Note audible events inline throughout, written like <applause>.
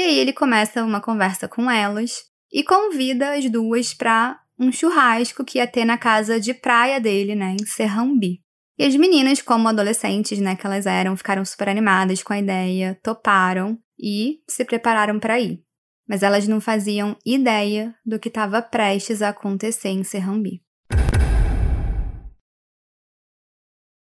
E aí ele começa uma conversa com elas e convida as duas para um churrasco que ia ter na casa de praia dele, né, em Serrambi. E as meninas, como adolescentes, né, que elas eram, ficaram super animadas com a ideia, toparam e se prepararam para ir. Mas elas não faziam ideia do que estava prestes a acontecer em Serrambi.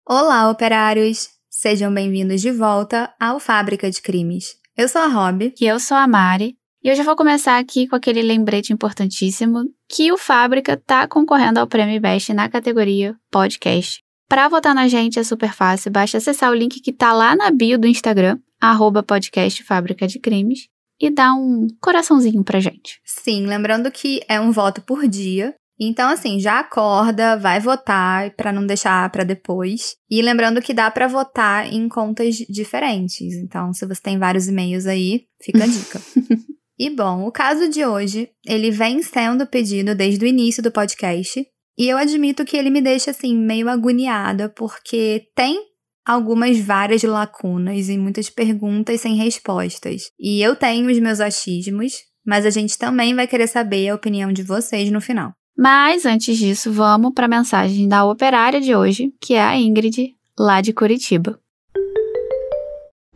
Olá, operários! Sejam bem-vindos de volta ao Fábrica de Crimes. Eu sou a Rob. E eu sou a Mari. E eu já vou começar aqui com aquele lembrete importantíssimo que o Fábrica está concorrendo ao Prêmio Best na categoria Podcast. Para votar na gente é super fácil, basta acessar o link que está lá na bio do Instagram, arroba podcast Fábrica de Crimes, e dar um coraçãozinho pra gente. Sim, lembrando que é um voto por dia. Então, assim, já acorda, vai votar para não deixar para depois. E lembrando que dá para votar em contas diferentes. Então, se você tem vários e-mails aí, fica a dica. <laughs> E bom, o caso de hoje, ele vem sendo pedido desde o início do podcast, e eu admito que ele me deixa assim meio agoniada, porque tem algumas várias lacunas e muitas perguntas sem respostas. E eu tenho os meus achismos, mas a gente também vai querer saber a opinião de vocês no final. Mas antes disso, vamos para a mensagem da operária de hoje, que é a Ingrid, lá de Curitiba.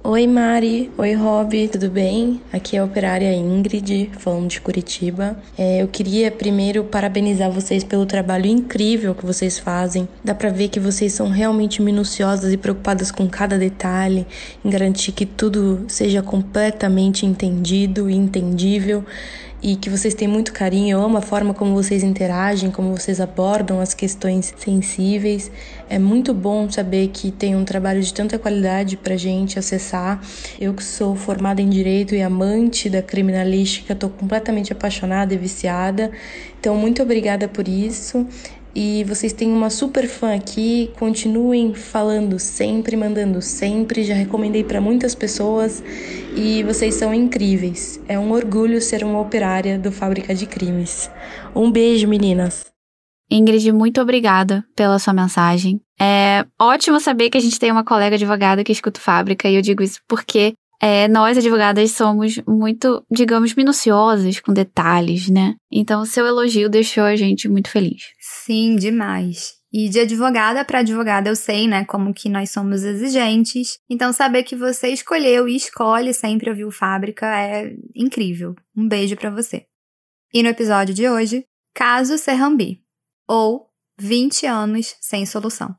Oi Mari, oi Rob, tudo bem? Aqui é a operária Ingrid, falando de Curitiba. É, eu queria primeiro parabenizar vocês pelo trabalho incrível que vocês fazem. Dá pra ver que vocês são realmente minuciosas e preocupadas com cada detalhe, em garantir que tudo seja completamente entendido e entendível e que vocês têm muito carinho. Eu amo a forma como vocês interagem, como vocês abordam as questões sensíveis. É muito bom saber que tem um trabalho de tanta qualidade para gente acessar. Eu que sou formada em direito e amante da criminalística, estou completamente apaixonada e viciada. Então, muito obrigada por isso. E vocês têm uma super fã aqui, continuem falando sempre, mandando sempre. Já recomendei para muitas pessoas e vocês são incríveis. É um orgulho ser uma operária do Fábrica de Crimes. Um beijo, meninas. Ingrid, muito obrigada pela sua mensagem. É ótimo saber que a gente tem uma colega advogada que escuta Fábrica e eu digo isso porque é, nós, advogadas, somos muito, digamos, minuciosas com detalhes, né? Então, seu elogio deixou a gente muito feliz. Sim, demais. E de advogada para advogada eu sei, né, como que nós somos exigentes. Então saber que você escolheu e escolhe sempre ouvir o Fábrica é incrível. Um beijo para você. E no episódio de hoje, caso Serrambi, ou 20 anos sem solução.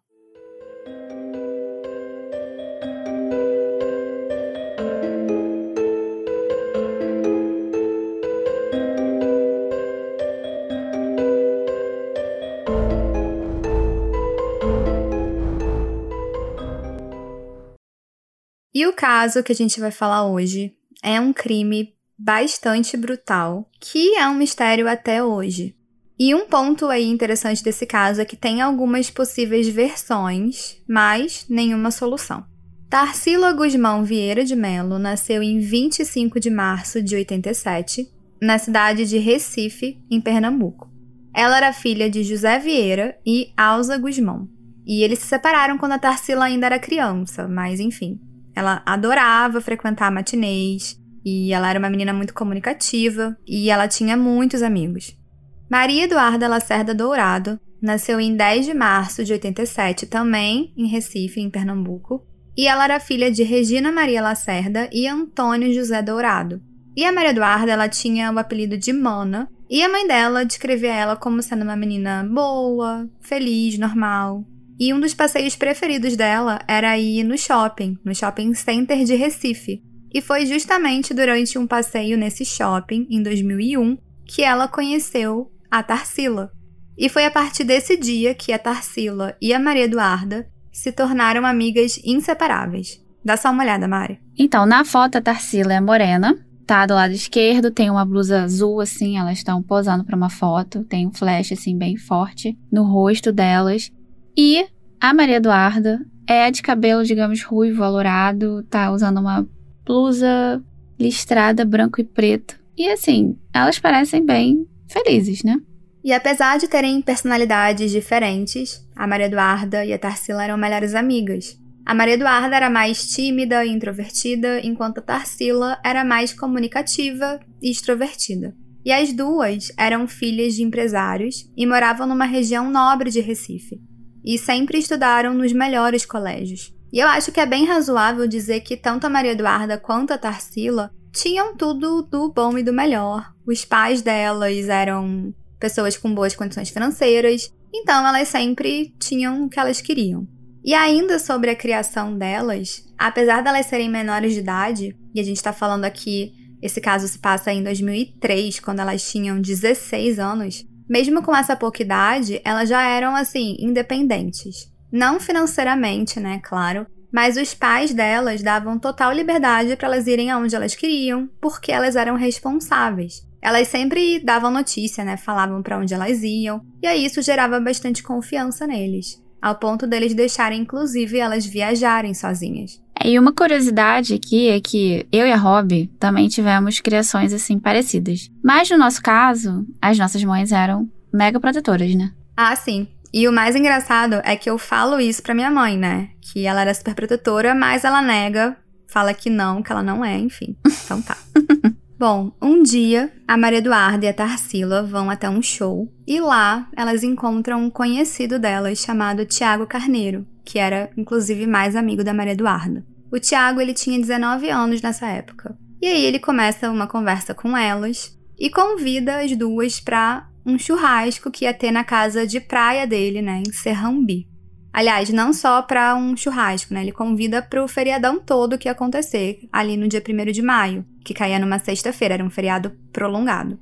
E o caso que a gente vai falar hoje é um crime bastante brutal, que é um mistério até hoje. E um ponto aí interessante desse caso é que tem algumas possíveis versões, mas nenhuma solução. Tarsila Guzmão Vieira de Melo nasceu em 25 de março de 87, na cidade de Recife, em Pernambuco. Ela era filha de José Vieira e Alza Guzmão. E eles se separaram quando a Tarsila ainda era criança, mas enfim, ela adorava frequentar matinês e ela era uma menina muito comunicativa e ela tinha muitos amigos. Maria Eduarda Lacerda Dourado nasceu em 10 de março de 87, também em Recife, em Pernambuco, e ela era filha de Regina Maria Lacerda e Antônio José Dourado. E a Maria Eduarda, ela tinha o apelido de Mana, e a mãe dela descrevia ela como sendo uma menina boa, feliz, normal, e um dos passeios preferidos dela era ir no shopping, no shopping center de Recife. E foi justamente durante um passeio nesse shopping, em 2001, que ela conheceu a Tarsila. E foi a partir desse dia que a Tarsila e a Maria Eduarda se tornaram amigas inseparáveis. Dá só uma olhada, Mari. Então, na foto, a Tarsila é morena, tá do lado esquerdo, tem uma blusa azul, assim, elas estão posando para uma foto, tem um flash, assim, bem forte no rosto delas. E a Maria Eduarda é de cabelo, digamos, ruivo, alourado, tá usando uma blusa listrada branco e preto. E assim, elas parecem bem felizes, né? E apesar de terem personalidades diferentes, a Maria Eduarda e a Tarsila eram melhores amigas. A Maria Eduarda era mais tímida e introvertida, enquanto a Tarsila era mais comunicativa e extrovertida. E as duas eram filhas de empresários e moravam numa região nobre de Recife. E sempre estudaram nos melhores colégios. E eu acho que é bem razoável dizer que tanto a Maria Eduarda quanto a Tarsila tinham tudo do bom e do melhor. Os pais delas eram pessoas com boas condições financeiras, então elas sempre tinham o que elas queriam. E ainda sobre a criação delas, apesar delas serem menores de idade, e a gente está falando aqui, esse caso se passa em 2003, quando elas tinham 16 anos, mesmo com essa pouca idade, elas já eram assim, independentes. Não financeiramente, né, claro, mas os pais delas davam total liberdade para elas irem aonde elas queriam, porque elas eram responsáveis. Elas sempre davam notícia, né? Falavam para onde elas iam, e aí isso gerava bastante confiança neles ao ponto deles deixarem, inclusive, elas viajarem sozinhas. E uma curiosidade aqui é que eu e a Rob também tivemos criações assim parecidas. Mas no nosso caso, as nossas mães eram mega protetoras, né? Ah, sim. E o mais engraçado é que eu falo isso pra minha mãe, né? Que ela era super protetora, mas ela nega, fala que não, que ela não é, enfim. Então tá. <laughs> Bom, um dia a Maria Eduarda e a Tarsila vão até um show e lá elas encontram um conhecido delas chamado Tiago Carneiro, que era inclusive mais amigo da Maria Eduarda. O Tiago ele tinha 19 anos nessa época. E aí ele começa uma conversa com elas e convida as duas para um churrasco que ia ter na casa de praia dele, né, em Serrambi. Aliás, não só para um churrasco, né? Ele convida para o feriadão todo que ia acontecer ali no dia 1 de maio, que caía numa sexta-feira, era um feriado prolongado.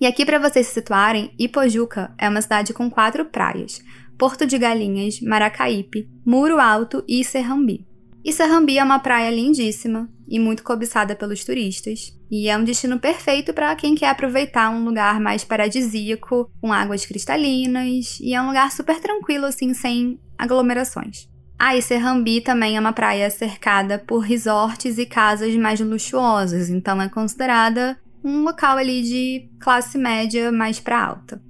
E aqui, para vocês se situarem, Ipojuca é uma cidade com quatro praias: Porto de Galinhas, Maracaípe, Muro Alto e Serrambi. E Serrambi é uma praia lindíssima e muito cobiçada pelos turistas, e é um destino perfeito para quem quer aproveitar um lugar mais paradisíaco, com águas cristalinas, e é um lugar super tranquilo assim, sem aglomerações. Ah, e Serrambi também é uma praia cercada por resorts e casas mais luxuosas, então é considerada um local ali de classe média mais para alta.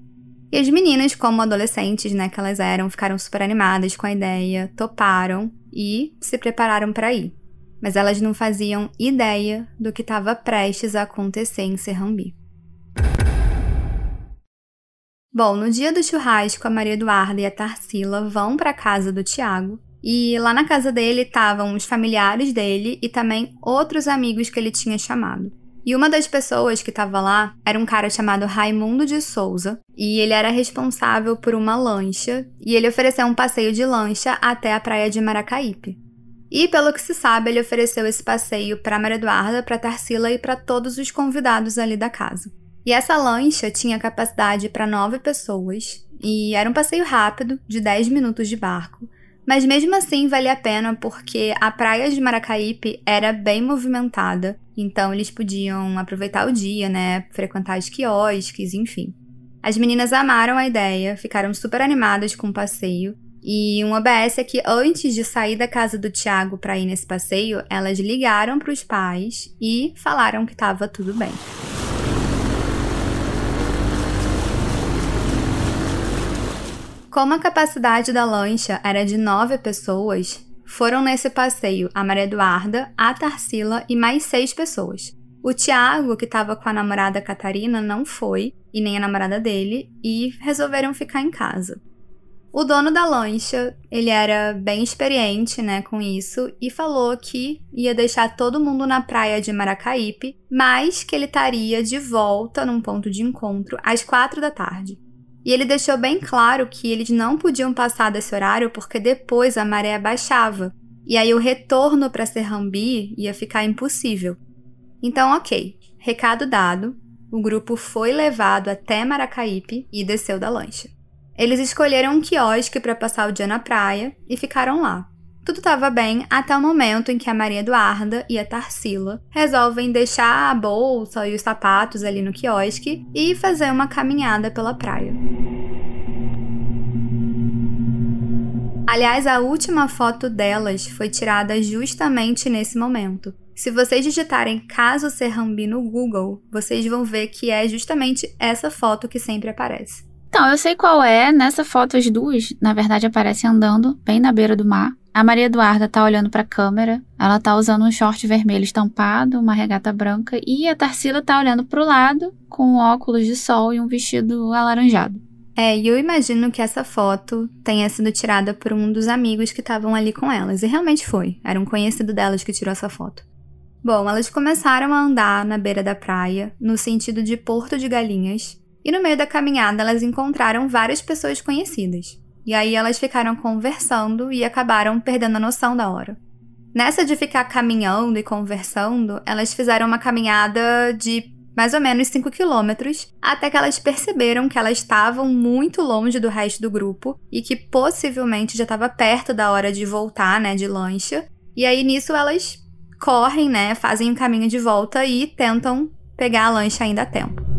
E as meninas, como adolescentes, né, que elas eram, ficaram super animadas com a ideia, toparam e se prepararam para ir. Mas elas não faziam ideia do que estava prestes a acontecer em Serrambi. Bom, no dia do churrasco, a Maria Eduarda e a Tarsila vão para a casa do Tiago. E lá na casa dele estavam os familiares dele e também outros amigos que ele tinha chamado. E uma das pessoas que estava lá era um cara chamado Raimundo de Souza, e ele era responsável por uma lancha, e ele ofereceu um passeio de lancha até a praia de Maracaípe. E pelo que se sabe, ele ofereceu esse passeio para Maria Eduarda, para Tarsila e para todos os convidados ali da casa. E essa lancha tinha capacidade para nove pessoas e era um passeio rápido, de 10 minutos de barco. Mas mesmo assim valia a pena porque a praia de Maracaípe era bem movimentada, então eles podiam aproveitar o dia, né, frequentar os quiosques, enfim. As meninas amaram a ideia, ficaram super animadas com o passeio. E um OBS é que antes de sair da casa do Tiago para ir nesse passeio, elas ligaram para os pais e falaram que estava tudo bem. Como a capacidade da lancha era de nove pessoas, foram nesse passeio a Maria Eduarda, a Tarsila e mais seis pessoas. O Tiago, que estava com a namorada Catarina, não foi, e nem a namorada dele, e resolveram ficar em casa. O dono da lancha, ele era bem experiente, né, com isso, e falou que ia deixar todo mundo na praia de Maracaípe, mas que ele estaria de volta num ponto de encontro às quatro da tarde. E ele deixou bem claro que eles não podiam passar desse horário porque depois a maré baixava. E aí o retorno para Serrambi ia ficar impossível. Então, ok, recado dado, o grupo foi levado até Maracaípe e desceu da lancha. Eles escolheram um quiosque para passar o dia na praia e ficaram lá. Tudo estava bem até o momento em que a Maria Eduarda e a Tarsila resolvem deixar a bolsa e os sapatos ali no quiosque e fazer uma caminhada pela praia. Aliás, a última foto delas foi tirada justamente nesse momento. Se vocês digitarem caso Serrambi no Google, vocês vão ver que é justamente essa foto que sempre aparece. Então, eu sei qual é. Nessa foto, as duas, na verdade, aparecem andando bem na beira do mar A Maria Eduarda tá olhando para a câmera, ela tá usando um short vermelho estampado, uma regata branca, e a Tarsila tá olhando para o lado com óculos de sol e um vestido alaranjado. É, e eu imagino que essa foto tenha sido tirada por um dos amigos que estavam ali com elas, e realmente foi, era um conhecido delas que tirou essa foto. Bom, elas começaram a andar na beira da praia, no sentido de Porto de Galinhas, e no meio da caminhada elas encontraram várias pessoas conhecidas. E aí elas ficaram conversando e acabaram perdendo a noção da hora. Nessa de ficar caminhando e conversando, elas fizeram uma caminhada de mais ou menos 5 quilômetros, até que elas perceberam que elas estavam muito longe do resto do grupo e que possivelmente já estava perto da hora de voltar, né, de lancha. E aí nisso elas correm, né, fazem o um caminho de volta e tentam pegar a lancha ainda a tempo.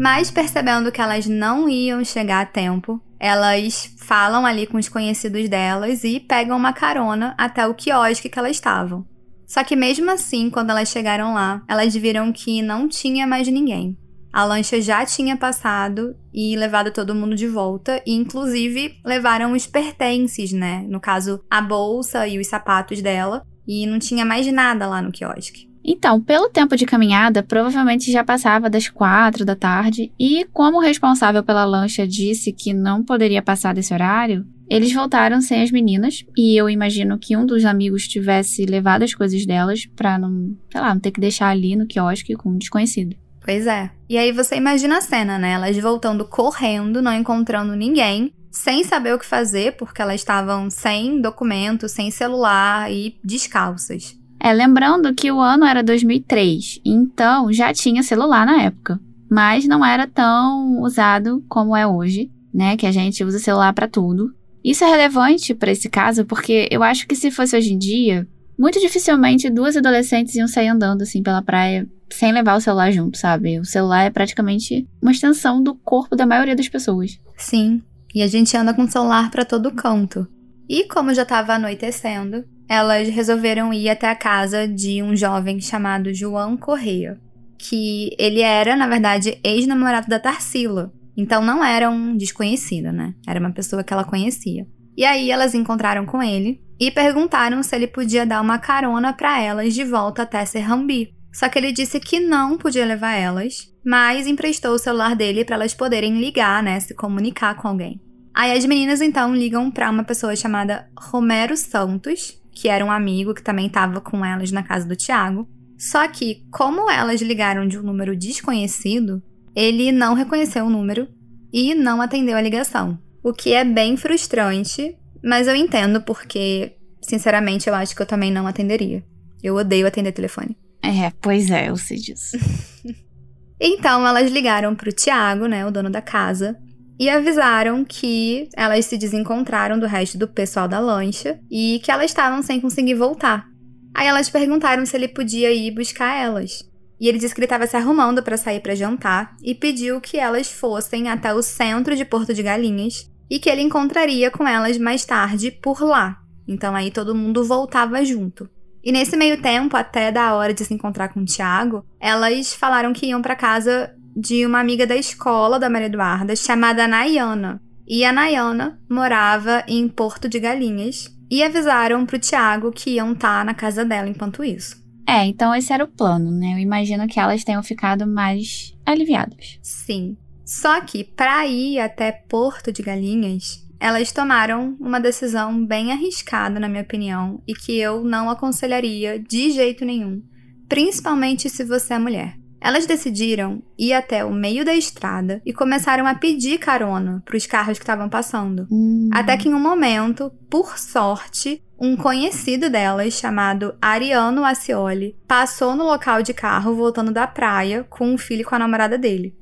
Mas percebendo que elas não iam chegar a tempo, elas falam ali com os conhecidos delas e pegam uma carona até o quiosque que elas estavam. Só que mesmo assim, quando elas chegaram lá, elas viram que não tinha mais ninguém. A lancha já tinha passado e levado todo mundo de volta, e inclusive levaram os pertences, né? No caso, a bolsa e os sapatos dela, e não tinha mais nada lá no quiosque. Então, pelo tempo de caminhada, provavelmente já passava das quatro da tarde, e como o responsável pela lancha disse que não poderia passar desse horário, eles voltaram sem as meninas, e eu imagino que um dos amigos tivesse levado as coisas delas pra não, sei lá, não ter que deixar ali no quiosque com um desconhecido. Pois é. E aí você imagina a cena, né? Elas voltando correndo, não encontrando ninguém, sem saber o que fazer, porque elas estavam sem documento, sem celular e descalças. É, lembrando que o ano era 2003, então já tinha celular na época, mas não era tão usado como é hoje, né? Que a gente usa celular para tudo. Isso é relevante para esse caso porque eu acho que se fosse hoje em dia, muito dificilmente duas adolescentes iam sair andando assim pela praia sem levar o celular junto, sabe? O celular é praticamente uma extensão do corpo da maioria das pessoas. Sim, e a gente anda com o celular para todo canto. E como já estava anoitecendo, elas resolveram ir até a casa de um jovem chamado João Correia, que ele era, na verdade, ex-namorado da Tarsila. Então não era um desconhecido, né? Era uma pessoa que ela conhecia. E aí elas encontraram com ele e perguntaram se ele podia dar uma carona para elas de volta até Serrambi. Só que ele disse que não podia levar elas, mas emprestou o celular dele para elas poderem ligar, né, se comunicar com alguém. Aí as meninas então ligam para uma pessoa chamada Romero Santos, que era um amigo que também estava com elas na casa do Tiago. Só que, como elas ligaram de um número desconhecido, ele não reconheceu o número e não atendeu a ligação. O que é bem frustrante, mas eu entendo porque, sinceramente, eu acho que eu também não atenderia. Eu odeio atender telefone. É, pois é, eu sei disso. <laughs> então elas ligaram pro Tiago, né, o dono da casa, e avisaram que elas se desencontraram do resto do pessoal da lancha e que elas estavam sem conseguir voltar. Aí elas perguntaram se ele podia ir buscar elas. E ele disse que ele estava se arrumando para sair para jantar e pediu que elas fossem até o centro de Porto de Galinhas e que ele encontraria com elas mais tarde por lá. Então aí todo mundo voltava junto. E nesse meio tempo, até da hora de se encontrar com o Thiago, elas falaram que iam para casa de uma amiga da escola da Maria Eduarda chamada Nayana. E a Nayana morava em Porto de Galinhas e avisaram pro Tiago que iam estar tá na casa dela enquanto isso. É, então esse era o plano, né? Eu imagino que elas tenham ficado mais aliviadas. Sim. Só que para ir até Porto de Galinhas, elas tomaram uma decisão bem arriscada, na minha opinião, e que eu não aconselharia de jeito nenhum, principalmente se você é mulher. Elas decidiram ir até o meio da estrada e começaram a pedir carona para os carros que estavam passando. Hum. Até que em um momento, por sorte, um conhecido delas, chamado Ariano Acioli, passou no local de carro voltando da praia com um filho e com a namorada dele.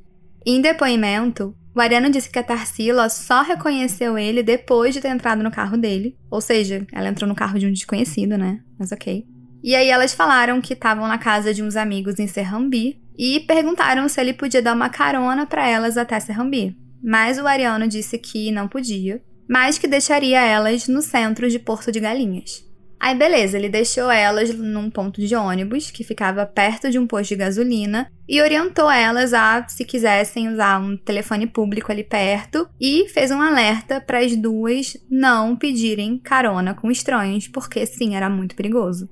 Em depoimento, o Ariano disse que a Tarsila só reconheceu ele depois de ter entrado no carro dele. Ou seja, ela entrou no carro de um desconhecido, né? Mas ok. E aí elas falaram que estavam na casa de uns amigos em Serrambi e perguntaram se ele podia dar uma carona para elas até Serrambi. Mas o Ariano disse que não podia, mas que deixaria elas no centro de Porto de Galinhas. Aí, beleza, ele deixou elas num ponto de ônibus que ficava perto de um posto de gasolina e orientou elas a, se quisessem usar um telefone público ali perto, e fez um alerta para as duas não pedirem carona com estranhos, porque sim, era muito perigoso.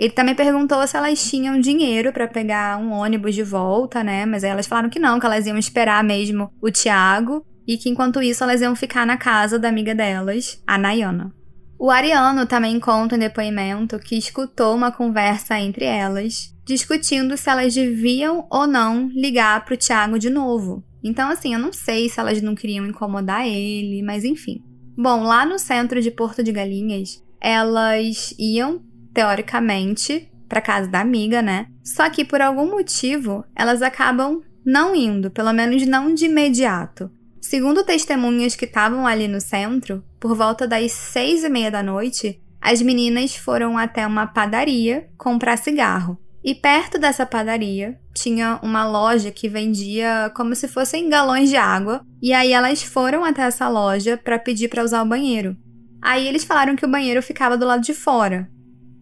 Ele também perguntou se elas tinham dinheiro para pegar um ônibus de volta, né? Mas elas falaram que não, que elas iam esperar mesmo o Tiago e que enquanto isso elas iam ficar na casa da amiga delas, a Nayana. O Ariano também conta em depoimento que escutou uma conversa entre elas, discutindo se elas deviam ou não ligar para o Thiago de novo. Então, assim, eu não sei se elas não queriam incomodar ele, mas enfim. Bom, lá no centro de Porto de Galinhas, elas iam, teoricamente, para casa da amiga, né? Só que por algum motivo, elas acabam não indo, pelo menos não de imediato. Segundo testemunhas que estavam ali no centro, por volta das seis e meia da noite, as meninas foram até uma padaria comprar cigarro. E perto dessa padaria tinha uma loja que vendia como se fossem galões de água. E aí elas foram até essa loja para pedir para usar o banheiro. Aí eles falaram que o banheiro ficava do lado de fora.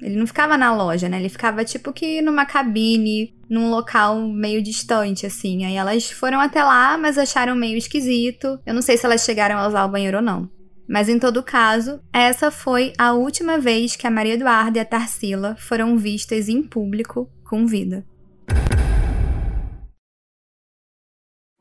Ele não ficava na loja, né? Ele ficava tipo que numa cabine, num local meio distante, assim. Aí elas foram até lá, mas acharam meio esquisito. Eu não sei se elas chegaram a usar o banheiro ou não. Mas em todo caso, essa foi a última vez que a Maria Eduarda e a Tarsila foram vistas em público com vida.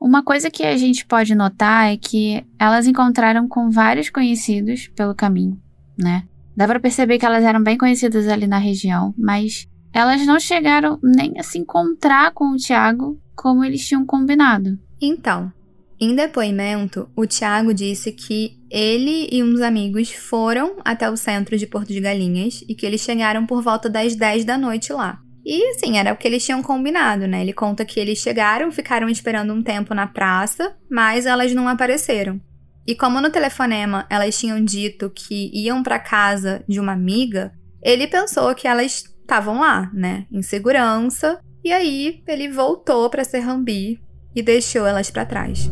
Uma coisa que a gente pode notar é que elas encontraram com vários conhecidos pelo caminho, né? Dá para perceber que elas eram bem conhecidas ali na região, mas elas não chegaram nem a se encontrar com o Tiago como eles tinham combinado. Então, em depoimento, o Tiago disse que ele e uns amigos foram até o centro de Porto de Galinhas e que eles chegaram por volta das 10 da noite lá. E assim, era o que eles tinham combinado, né? Ele conta que eles chegaram, ficaram esperando um tempo na praça, mas elas não apareceram. E como no telefonema elas tinham dito que iam para casa de uma amiga, ele pensou que elas estavam lá, né, em segurança, e aí ele voltou para Serrambi e deixou elas para trás.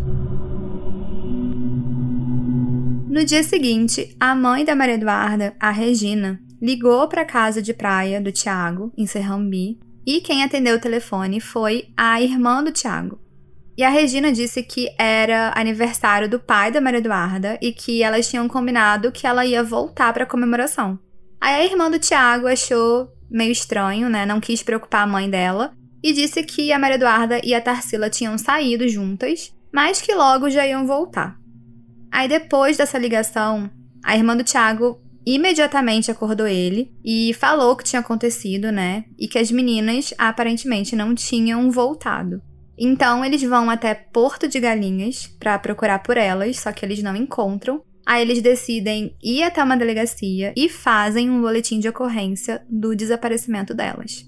No dia seguinte, a mãe da Maria Eduarda, a Regina, ligou para a casa de praia do Tiago, em Serrambi, e quem atendeu o telefone foi a irmã do Tiago. E a Regina disse que era aniversário do pai da Maria Eduarda e que elas tinham combinado que ela ia voltar para a comemoração. Aí a irmã do Tiago achou meio estranho, né? Não quis preocupar a mãe dela e disse que a Maria Eduarda e a Tarsila tinham saído juntas, mas que logo já iam voltar. Aí depois dessa ligação, a irmã do Tiago imediatamente acordou ele e falou o que tinha acontecido, né? E que as meninas aparentemente não tinham voltado. Então eles vão até Porto de Galinhas para procurar por elas, só que eles não encontram. Aí eles decidem ir até uma delegacia e fazem um boletim de ocorrência do desaparecimento delas.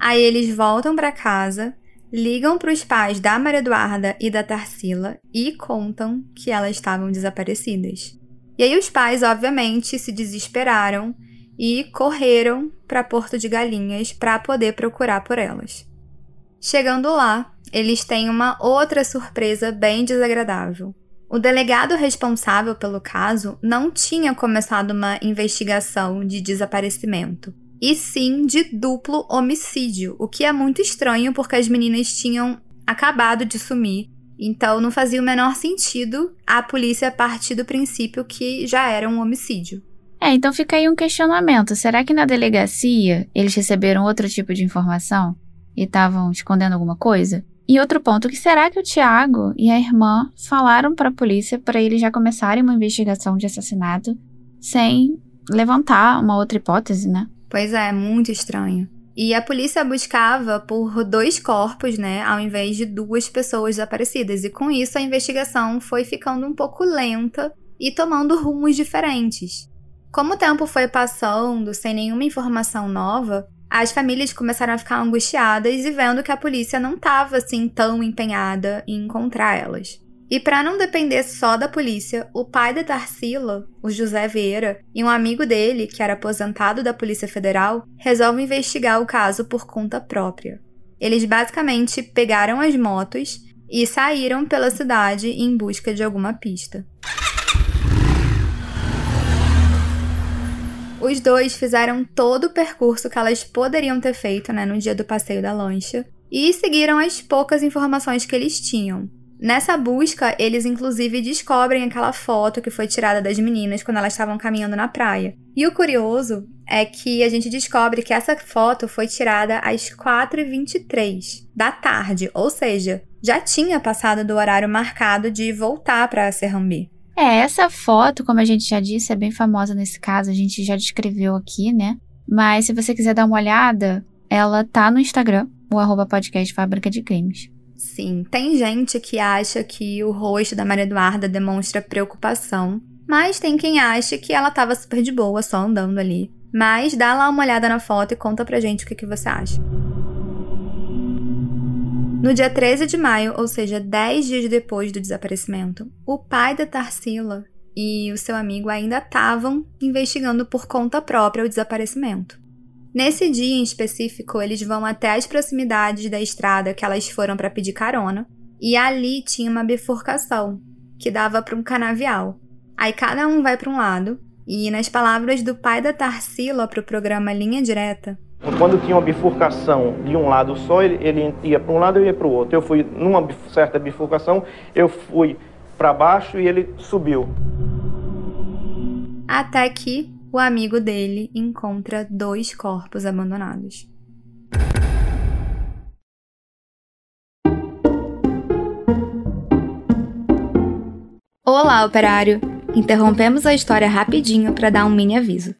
Aí eles voltam para casa, ligam para os pais da Maria Eduarda e da Tarsila e contam que elas estavam desaparecidas. E aí os pais, obviamente, se desesperaram e correram para Porto de Galinhas para poder procurar por elas. Chegando lá, eles têm uma outra surpresa bem desagradável. O delegado responsável pelo caso não tinha começado uma investigação de desaparecimento, e sim de duplo homicídio, o que é muito estranho porque as meninas tinham acabado de sumir então não fazia o menor sentido a polícia partir do princípio que já era um homicídio. É, então fica aí um questionamento. Será que na delegacia eles receberam outro tipo de informação e estavam escondendo alguma coisa? E outro ponto, que será que o Tiago e a irmã falaram para a polícia para eles já começarem uma investigação de assassinato sem levantar uma outra hipótese, né? Pois é, muito estranho. E a polícia buscava por dois corpos, né, ao invés de duas pessoas desaparecidas. E com isso a investigação foi ficando um pouco lenta e tomando rumos diferentes. Como o tempo foi passando sem nenhuma informação nova, as famílias começaram a ficar angustiadas e vendo que a polícia não estava assim tão empenhada em encontrar elas. E para não depender só da polícia, o pai da Tarsila, o José Vieira, e um amigo dele, que era aposentado da Polícia Federal, resolvem investigar o caso por conta própria. Eles basicamente pegaram as motos e saíram pela cidade em busca de alguma pista. Os dois fizeram todo o percurso que elas poderiam ter feito, né, no dia do passeio da lancha, e seguiram as poucas informações que eles tinham. Nessa busca, eles inclusive descobrem aquela foto que foi tirada das meninas quando elas estavam caminhando na praia. E o curioso é que a gente descobre que essa foto foi tirada às 4h23 da tarde, ou seja, já tinha passado do horário marcado de voltar para Serrambi. É, essa foto, como a gente já disse, é bem famosa nesse caso, a gente já descreveu aqui, né? Mas se você quiser dar uma olhada, ela tá no Instagram, o arroba podcast Fábrica de Crimes. Sim, tem gente que acha que o rosto da Maria Eduarda demonstra preocupação, mas tem quem acha que ela tava super de boa, só andando ali. Mas dá lá uma olhada na foto e conta pra gente o que, que você acha. No dia 13 de maio, ou seja, 10 dias depois do desaparecimento, o pai da Tarsila e o seu amigo ainda estavam investigando por conta própria o desaparecimento. Nesse dia em específico, eles vão até as proximidades da estrada que elas foram para pedir carona, e ali tinha uma bifurcação que dava para um canavial. Aí cada um vai para um lado, e nas palavras do pai da Tarsila para o programa Linha Direta, quando tinha uma bifurcação de um lado só, ele, ele ia para um lado e ia para o outro. Eu fui numa certa bifurcação, eu fui para baixo e ele subiu. Até que o amigo dele encontra dois corpos abandonados. Olá, operário! Interrompemos a história rapidinho para dar um mini aviso.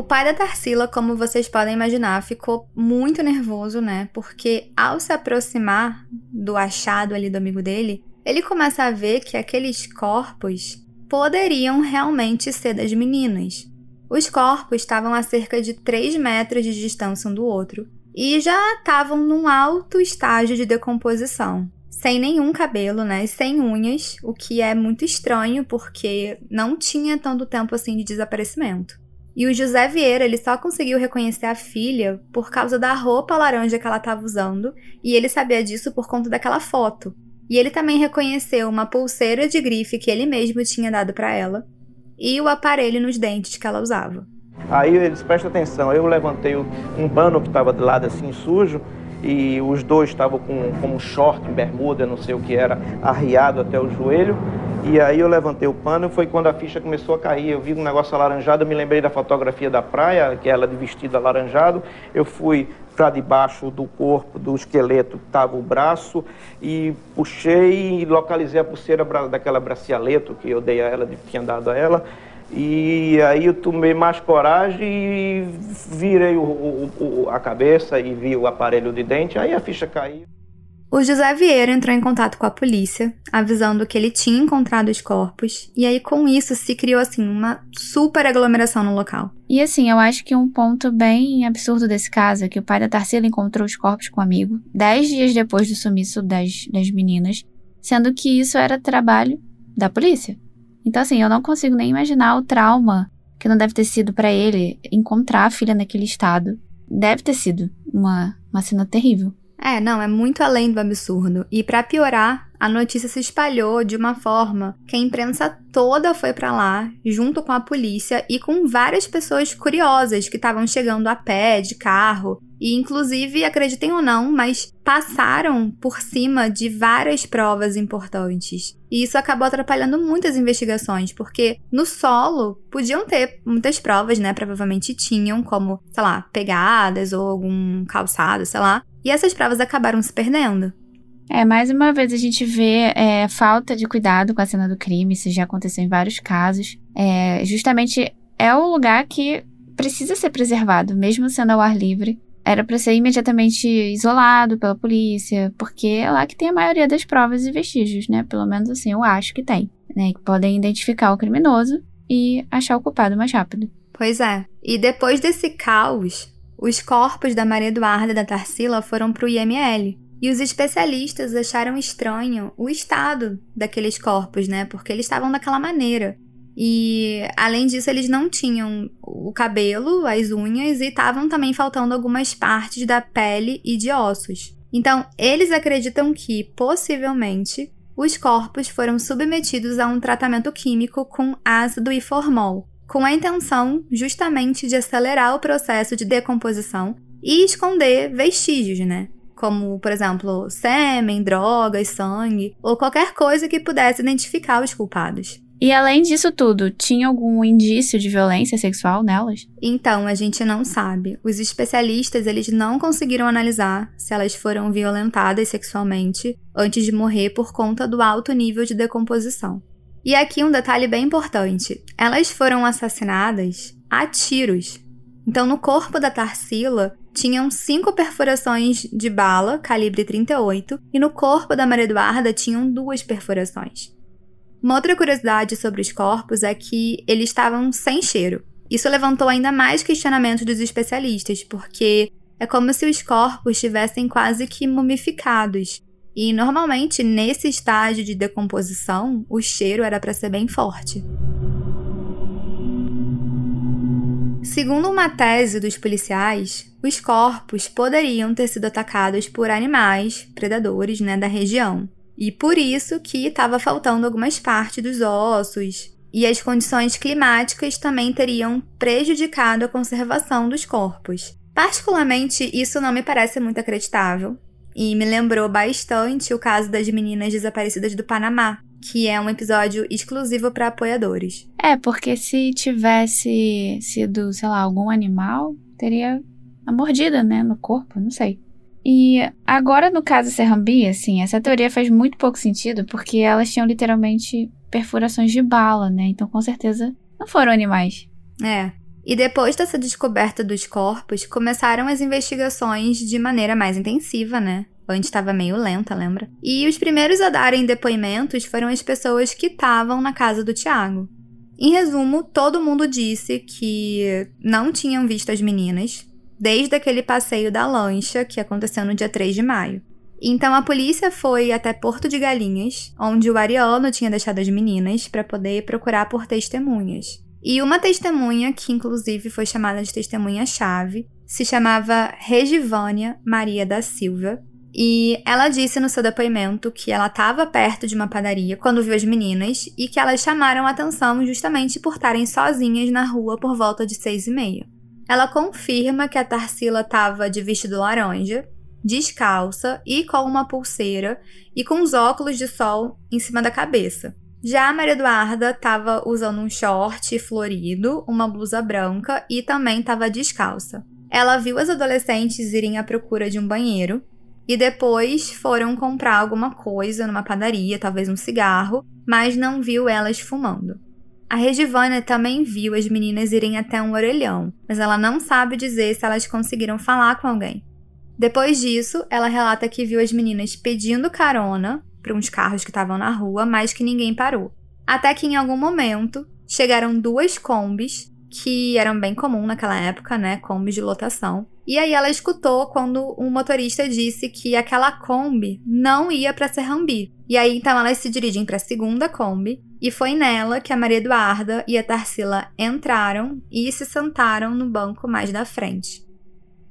O pai da Tarsila, como vocês podem imaginar, ficou muito nervoso, né? Porque ao se aproximar do achado ali do amigo dele, ele começa a ver que aqueles corpos poderiam realmente ser das meninas. Os corpos estavam a cerca de 3 metros de distância um do outro e já estavam num alto estágio de decomposição. Sem nenhum cabelo, né? Sem unhas, o que é muito estranho porque não tinha tanto tempo assim de desaparecimento. E o José Vieira, ele só conseguiu reconhecer a filha por causa da roupa laranja que ela estava usando, e ele sabia disso por conta daquela foto. E ele também reconheceu uma pulseira de grife que ele mesmo tinha dado para ela e o aparelho nos dentes que ela usava. Aí eles prestam atenção, eu levantei um pano que estava de lado assim sujo e os dois estavam com, com um short, bermuda, não sei o que era, arriado até o joelho. E aí eu levantei o pano e foi quando a ficha começou a cair. Eu vi um negócio alaranjado, eu me lembrei da fotografia da praia, que é ela de vestido alaranjado. Eu fui para debaixo do corpo, do esqueleto, estava o braço, e puxei e localizei a pulseira daquela bracialeto que eu dei a ela, tinha dado a ela. E aí eu tomei mais coragem e virei o, o, o, a cabeça e vi o aparelho de dente, aí a ficha caiu. O José Vieira entrou em contato com a polícia, avisando que ele tinha encontrado os corpos, e aí com isso se criou assim uma super aglomeração no local. E assim, eu acho que um ponto bem absurdo desse caso é que o pai da Tarsila encontrou os corpos com um amigo, dez dias depois do sumiço das, das meninas, sendo que isso era trabalho da polícia. Então assim, eu não consigo nem imaginar o trauma que não deve ter sido para ele encontrar a filha naquele estado. Deve ter sido uma, uma cena terrível. É, não, é muito além do absurdo. E para piorar, a notícia se espalhou de uma forma que a imprensa toda foi para lá, junto com a polícia e com várias pessoas curiosas que estavam chegando a pé, de carro, e inclusive, acreditem ou não, mas passaram por cima de várias provas importantes. E isso acabou atrapalhando muitas investigações, porque no solo podiam ter muitas provas, né? Provavelmente tinham, como, sei lá, pegadas ou algum calçado, sei lá. E essas provas acabaram se perdendo. É, mais uma vez a gente vê é, falta de cuidado com a cena do crime, isso já aconteceu em vários casos. É, justamente é o lugar que precisa ser preservado, mesmo sendo ao ar livre. Era para ser imediatamente isolado pela polícia, porque é lá que tem a maioria das provas e vestígios, né? Pelo menos assim eu acho que tem, né? Que podem identificar o criminoso e achar o culpado mais rápido. Pois é. E depois desse caos, os corpos da Maria Eduarda e da Tarsila foram para o IML, e os especialistas acharam estranho o estado daqueles corpos, né? Porque eles estavam daquela maneira. E além disso, eles não tinham o cabelo, as unhas e estavam também faltando algumas partes da pele e de ossos. Então, eles acreditam que, possivelmente, os corpos foram submetidos a um tratamento químico com ácido e formol, com a intenção justamente de acelerar o processo de decomposição e esconder vestígios, né? Como, por exemplo, sêmen, drogas, sangue ou qualquer coisa que pudesse identificar os culpados. E além disso tudo, tinha algum indício de violência sexual nelas? Então, a gente não sabe. Os especialistas, eles não conseguiram analisar se elas foram violentadas sexualmente antes de morrer por conta do alto nível de decomposição. E aqui um detalhe bem importante. Elas foram assassinadas a tiros. Então, no corpo da Tarsila, tinham cinco perfurações de bala, calibre 38, e no corpo da Maria Eduarda tinham duas perfurações. Uma outra curiosidade sobre os corpos é que eles estavam sem cheiro. Isso levantou ainda mais questionamentos dos especialistas, porque é como se os corpos estivessem quase que mumificados. E normalmente, nesse estágio de decomposição, o cheiro era para ser bem forte. Segundo uma tese dos policiais, os corpos poderiam ter sido atacados por animais predadores né, da região. E por isso que estava faltando algumas partes dos ossos. E as condições climáticas também teriam prejudicado a conservação dos corpos. Particularmente, isso não me parece muito acreditável. E me lembrou bastante o caso das meninas desaparecidas do Panamá, que é um episódio exclusivo para apoiadores. É, porque se tivesse sido, sei lá, algum animal, teria a mordida, né, no corpo, não sei. E agora no caso Serrambi, assim, essa teoria faz muito pouco sentido, porque elas tinham literalmente perfurações de bala, né? Então com certeza não foram animais. É. E depois dessa descoberta dos corpos, começaram as investigações de maneira mais intensiva, né? Antes estava meio lenta, lembra? E os primeiros a darem depoimentos foram as pessoas que estavam na casa do Tiago. Em resumo, todo mundo disse que não tinham visto as meninas desde aquele passeio da lancha que aconteceu no dia 3 de maio. Então a polícia foi até Porto de Galinhas, onde o Ariano tinha deixado as meninas para poder procurar por testemunhas. E uma testemunha, que inclusive foi chamada de testemunha-chave, se chamava Regivânia Maria da Silva, e ela disse no seu depoimento que ela estava perto de uma padaria quando viu as meninas e que elas chamaram atenção justamente por estarem sozinhas na rua por volta de seis e meia. Ela confirma que a Tarsila estava de vestido laranja, descalça e com uma pulseira e com os óculos de sol em cima da cabeça. Já a Maria Eduarda estava usando um short florido, uma blusa branca e também estava descalça. Ela viu as adolescentes irem à procura de um banheiro e depois foram comprar alguma coisa numa padaria, talvez um cigarro, mas não viu elas fumando. A Regivânia também viu as meninas irem até um orelhão, mas ela não sabe dizer se elas conseguiram falar com alguém. Depois disso, ela relata que viu as meninas pedindo carona para uns carros que estavam na rua, mas que ninguém parou. Até que em algum momento chegaram duas combis que eram bem comum naquela época, né, combis de lotação. E aí ela escutou quando um motorista disse que aquela Kombi não ia para Serrambi. E aí então elas se dirigem para a segunda Kombi e foi nela que a Maria Eduarda e a Tarsila entraram e se sentaram no banco mais da frente.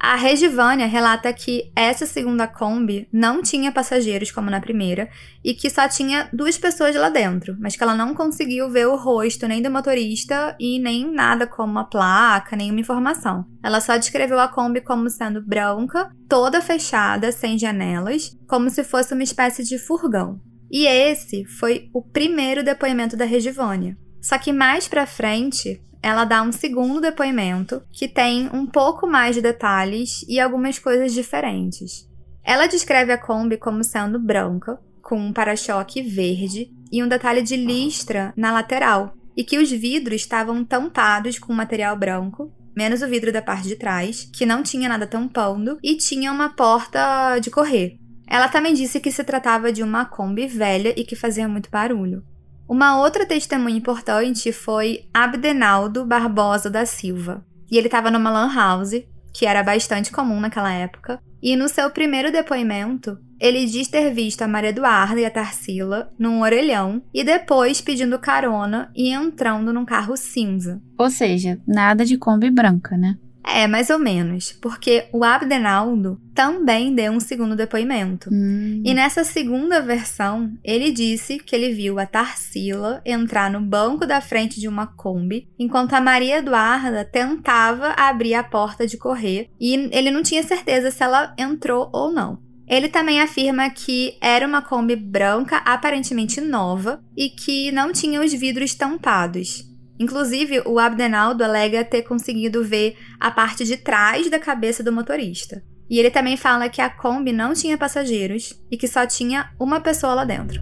A Regivânia relata que essa segunda Kombi não tinha passageiros como na primeira e que só tinha duas pessoas lá dentro, mas que ela não conseguiu ver o rosto nem do motorista e nem nada como uma placa, nenhuma informação. Ela só descreveu a Kombi como sendo branca, toda fechada, sem janelas, como se fosse uma espécie de furgão. E esse foi o primeiro depoimento da Regivânia. Só que mais pra frente, ela dá um segundo depoimento que tem um pouco mais de detalhes e algumas coisas diferentes. Ela descreve a Kombi como sendo branca, com um para-choque verde e um detalhe de listra na lateral, e que os vidros estavam tampados com material branco, menos o vidro da parte de trás, que não tinha nada tampando, e tinha uma porta de correr. Ela também disse que se tratava de uma Kombi velha e que fazia muito barulho. Uma outra testemunha importante foi Abdenaldo Barbosa da Silva. E ele estava numa lan house, que era bastante comum naquela época. E no seu primeiro depoimento, ele diz ter visto a Maria Eduarda e a Tarsila num orelhão e depois pedindo carona e entrando num carro cinza. Ou seja, nada de Kombi branca, né? É, mais ou menos, porque o Abdenaldo também deu um segundo depoimento. Hum. E nessa segunda versão, ele disse que ele viu a Tarsila entrar no banco da frente de uma Kombi, enquanto a Maria Eduarda tentava abrir a porta de correr e ele não tinha certeza se ela entrou ou não. Ele também afirma que era uma Kombi branca aparentemente nova e que não tinha os vidros tampados. Inclusive, o Abdenaldo alega ter conseguido ver a parte de trás da cabeça do motorista. E ele também fala que a Kombi não tinha passageiros e que só tinha uma pessoa lá dentro.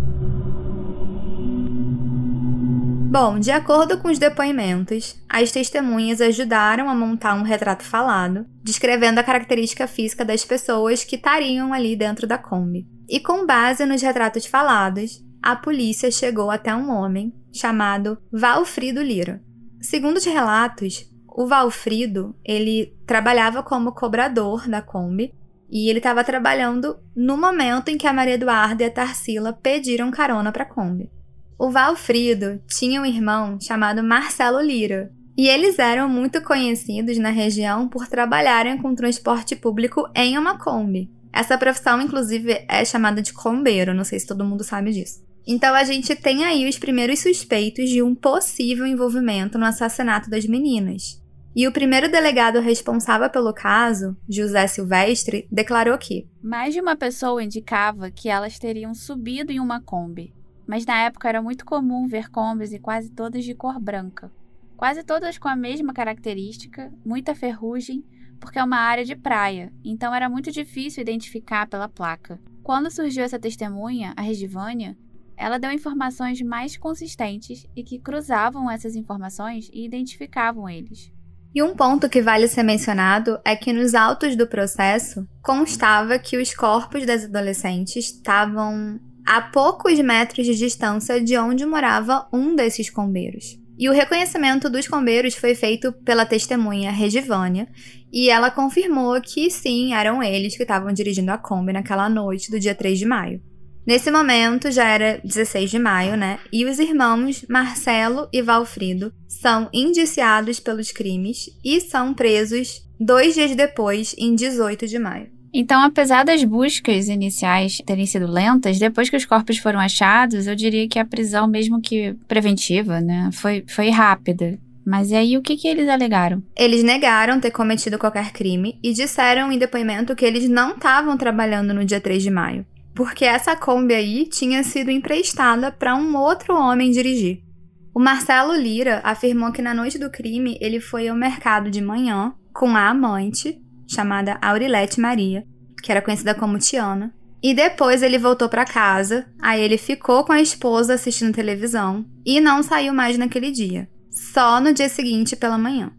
Bom, de acordo com os depoimentos, as testemunhas ajudaram a montar um retrato falado, descrevendo a característica física das pessoas que estariam ali dentro da Kombi. E com base nos retratos falados, a polícia chegou até um homem chamado Valfrido Lira. Segundo os relatos, o Valfrido, ele trabalhava como cobrador da Kombi e ele estava trabalhando no momento em que a Maria Eduarda e a Tarsila pediram carona para a Kombi. O Valfrido tinha um irmão chamado Marcelo Lira, e eles eram muito conhecidos na região por trabalharem com transporte público em uma Kombi. Essa profissão, inclusive, é chamada de combeiro, não sei se todo mundo sabe disso. Então a gente tem aí os primeiros suspeitos de um possível envolvimento no assassinato das meninas. E o primeiro delegado responsável pelo caso, José Silvestre, declarou que mais de uma pessoa indicava que elas teriam subido em uma Kombi, mas na época era muito comum ver Kombis e quase todas de cor branca. Quase todas com a mesma característica, muita ferrugem, porque é uma área de praia, então era muito difícil identificar pela placa. Quando surgiu essa testemunha, a Regivânia, ela deu informações mais consistentes e que cruzavam essas informações e identificavam eles. E um ponto que vale ser mencionado é que nos autos do processo constava que os corpos das adolescentes estavam a poucos metros de distância de onde morava um desses combeiros. E o reconhecimento dos combeiros foi feito pela testemunha Regivânia, e ela confirmou que sim, eram eles que estavam dirigindo a Kombi naquela noite do dia 3 de maio. Nesse momento, já era 16 de maio, né? E os irmãos Marcelo e Valfrido são indiciados pelos crimes e são presos dois dias depois, em 18 de maio. Então, apesar das buscas iniciais terem sido lentas, depois que os corpos foram achados, eu diria que a prisão, mesmo que preventiva, né, foi, foi rápida. Mas e aí o que, que eles alegaram? Eles negaram ter cometido qualquer crime e disseram em depoimento que eles não estavam trabalhando no dia 3 de maio porque essa Kombi aí tinha sido emprestada para um outro homem dirigir. O Marcelo Lira afirmou que na noite do crime ele foi ao mercado de manhã com a amante, chamada Aurilete Maria, que era conhecida como Tiana, e depois ele voltou para casa, aí ele ficou com a esposa assistindo televisão e não saiu mais naquele dia, só no dia seguinte pela manhã.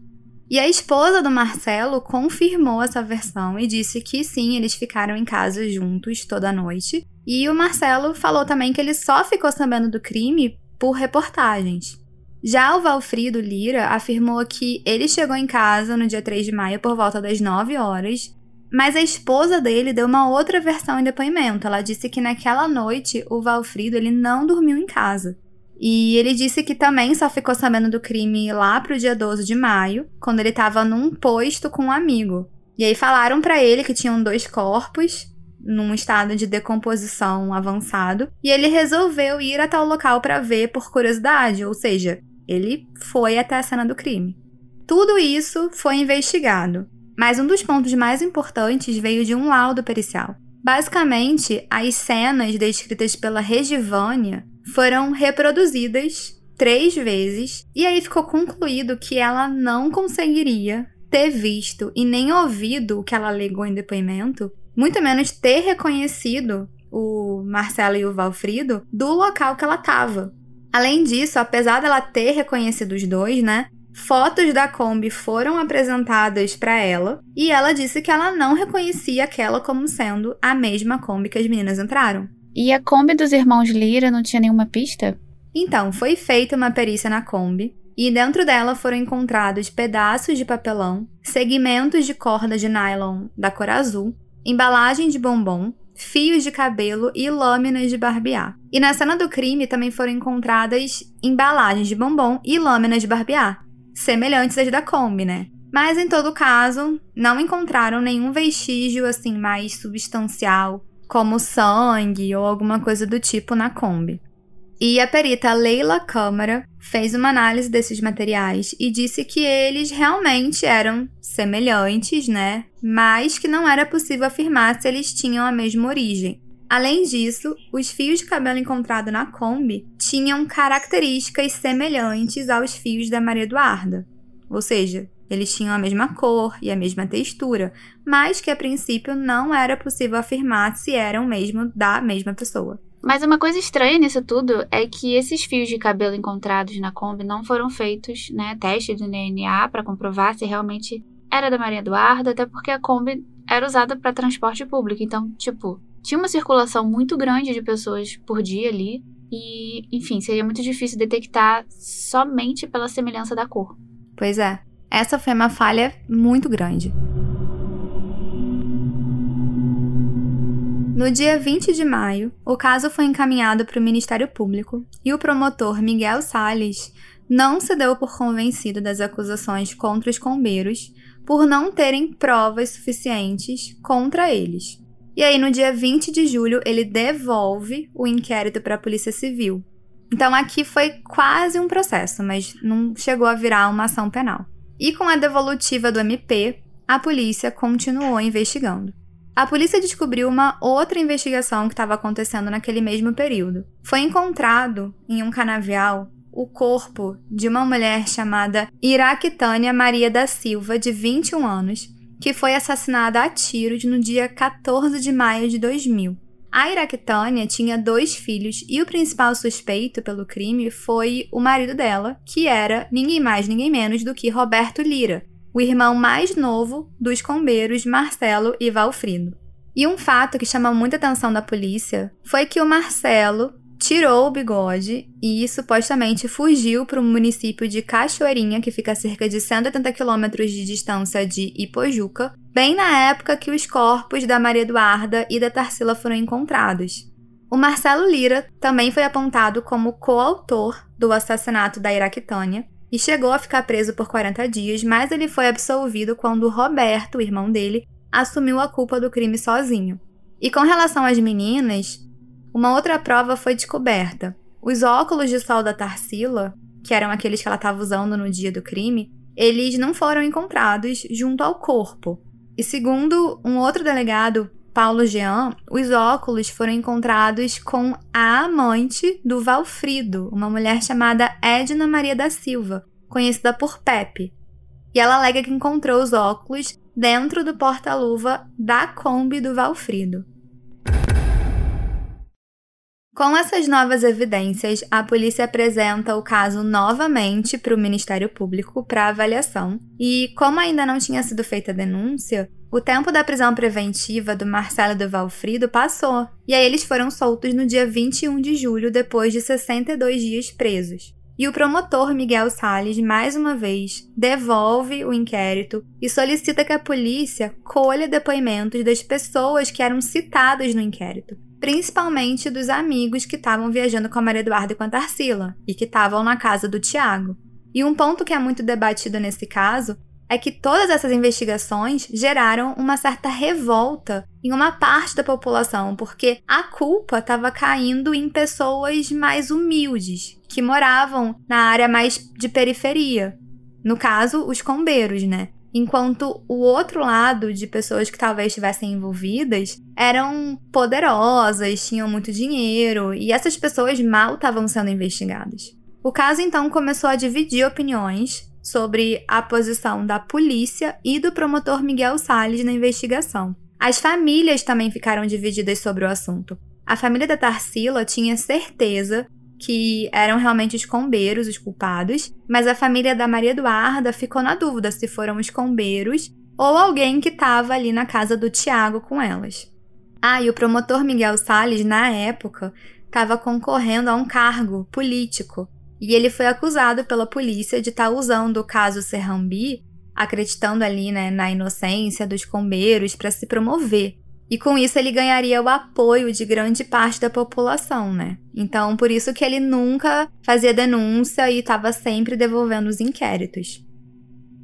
E a esposa do Marcelo confirmou essa versão e disse que sim, eles ficaram em casa juntos toda noite. E o Marcelo falou também que ele só ficou sabendo do crime por reportagens. Já o Valfrido Lira afirmou que ele chegou em casa no dia 3 de maio por volta das 9 horas, mas a esposa dele deu uma outra versão em depoimento. Ela disse que naquela noite o Valfrido ele não dormiu em casa. E ele disse que também só ficou sabendo do crime lá pro dia 12 de maio, quando ele estava num posto com um amigo. E aí falaram para ele que tinham dois corpos num estado de decomposição avançado, e ele resolveu ir até o local para ver por curiosidade, ou seja, ele foi até a cena do crime. Tudo isso foi investigado, mas um dos pontos mais importantes veio de um laudo pericial. Basicamente, as cenas descritas pela Regivânia foram reproduzidas três vezes e aí ficou concluído que ela não conseguiria ter visto e nem ouvido o que ela alegou em depoimento, muito menos ter reconhecido o Marcelo e o Valfrido do local que ela estava. Além disso, apesar dela ter reconhecido os dois, né? Fotos da Kombi foram apresentadas para ela e ela disse que ela não reconhecia aquela como sendo a mesma Kombi que as meninas entraram. E a Kombi dos irmãos Lira não tinha nenhuma pista? Então, foi feita uma perícia na Kombi e dentro dela foram encontrados pedaços de papelão, segmentos de corda de nylon da cor azul, embalagem de bombom, fios de cabelo e lâminas de barbear. E na cena do crime também foram encontradas embalagens de bombom e lâminas de barbear, semelhantes às da Kombi, né? Mas em todo caso, não encontraram nenhum vestígio assim mais substancial, como sangue ou alguma coisa do tipo na Kombi. E a perita Leila Câmara fez uma análise desses materiais e disse que eles realmente eram semelhantes, né? Mas que não era possível afirmar se eles tinham a mesma origem. Além disso, os fios de cabelo encontrados na Kombi tinham características semelhantes aos fios da Maria Eduarda. Ou seja, eles tinham a mesma cor e a mesma textura, mas que a princípio não era possível afirmar se eram mesmo da mesma pessoa. Mas uma coisa estranha nisso tudo é que esses fios de cabelo encontrados na Kombi não foram feitos, né, teste de DNA para comprovar se realmente era da Maria Eduarda, até porque a Kombi era usada para transporte público. Então, tipo, tinha uma circulação muito grande de pessoas por dia ali. E, enfim, seria muito difícil detectar somente pela semelhança da cor. Pois é. Essa foi uma falha muito grande. No dia 20 de maio, o caso foi encaminhado para o Ministério Público e o promotor Miguel Sales não se deu por convencido das acusações contra os combeiros por não terem provas suficientes contra eles. E aí, no dia 20 de julho, ele devolve o inquérito para a Polícia Civil. Então, aqui foi quase um processo, mas não chegou a virar uma ação penal. E com a devolutiva do MP, a polícia continuou investigando a polícia descobriu uma outra investigação que estava acontecendo naquele mesmo período. Foi encontrado em um canavial o corpo de uma mulher chamada Iraquitânia Maria da Silva, de 21 anos, que foi assassinada a tiros no dia 14 de maio de 2000. A Iraquitânia tinha dois filhos e o principal suspeito pelo crime foi o marido dela, que era ninguém mais, ninguém menos do que Roberto Lira, o irmão mais novo dos combeiros Marcelo e Valfrido. E um fato que chamou muita atenção da polícia foi que o Marcelo tirou o bigode e supostamente fugiu para o município de Cachoeirinha, que fica a cerca de 180 quilômetros de distância de Ipojuca, bem na época que os corpos da Maria Eduarda e da Tarsila foram encontrados. O Marcelo Lira também foi apontado como coautor do assassinato da Iraquitânia e chegou a ficar preso por 40 dias, mas ele foi absolvido quando Roberto, o irmão dele, assumiu a culpa do crime sozinho. E com relação às meninas, uma outra prova foi descoberta. Os óculos de sol da Tarsila, que eram aqueles que ela estava usando no dia do crime, eles não foram encontrados junto ao corpo. E segundo um outro delegado, Paulo Jean, os óculos foram encontrados com a amante do Valfrido, uma mulher chamada Edna Maria da Silva, conhecida por Pepe. E ela alega que encontrou os óculos dentro do porta-luva da Kombi do Valfrido. Com essas novas evidências, a polícia apresenta o caso novamente para o Ministério Público para avaliação, e como ainda não tinha sido feita a denúncia, o tempo da prisão preventiva do Marcelo do Valfrido passou, e aí eles foram soltos no dia 21 de julho, depois de 62 dias presos. E o promotor Miguel Sales, mais uma vez, devolve o inquérito e solicita que a polícia colha depoimentos das pessoas que eram citadas no inquérito, principalmente dos amigos que estavam viajando com a Maria Eduarda e com a Tarsila, e que estavam na casa do Tiago. E um ponto que é muito debatido nesse caso é que todas essas investigações geraram uma certa revolta em uma parte da população, porque a culpa estava caindo em pessoas mais humildes, que moravam na área mais de periferia. No caso, os combeiros, né? Enquanto o outro lado de pessoas que talvez estivessem envolvidas eram poderosas, tinham muito dinheiro, e essas pessoas mal estavam sendo investigadas. O caso então começou a dividir opiniões sobre a posição da polícia e do promotor Miguel Salles na investigação. As famílias também ficaram divididas sobre o assunto. A família da Tarsila tinha certeza que eram realmente os combeiros os culpados, mas a família da Maria Eduarda ficou na dúvida se foram os combeiros ou alguém que estava ali na casa do Tiago com elas. Ah, e o promotor Miguel Salles, na época, estava concorrendo a um cargo político e ele foi acusado pela polícia de estar tá usando o caso Serrambi, acreditando ali né, na inocência dos combeiros para se promover. E com isso ele ganharia o apoio de grande parte da população, né? Então, por isso que ele nunca fazia denúncia e estava sempre devolvendo os inquéritos.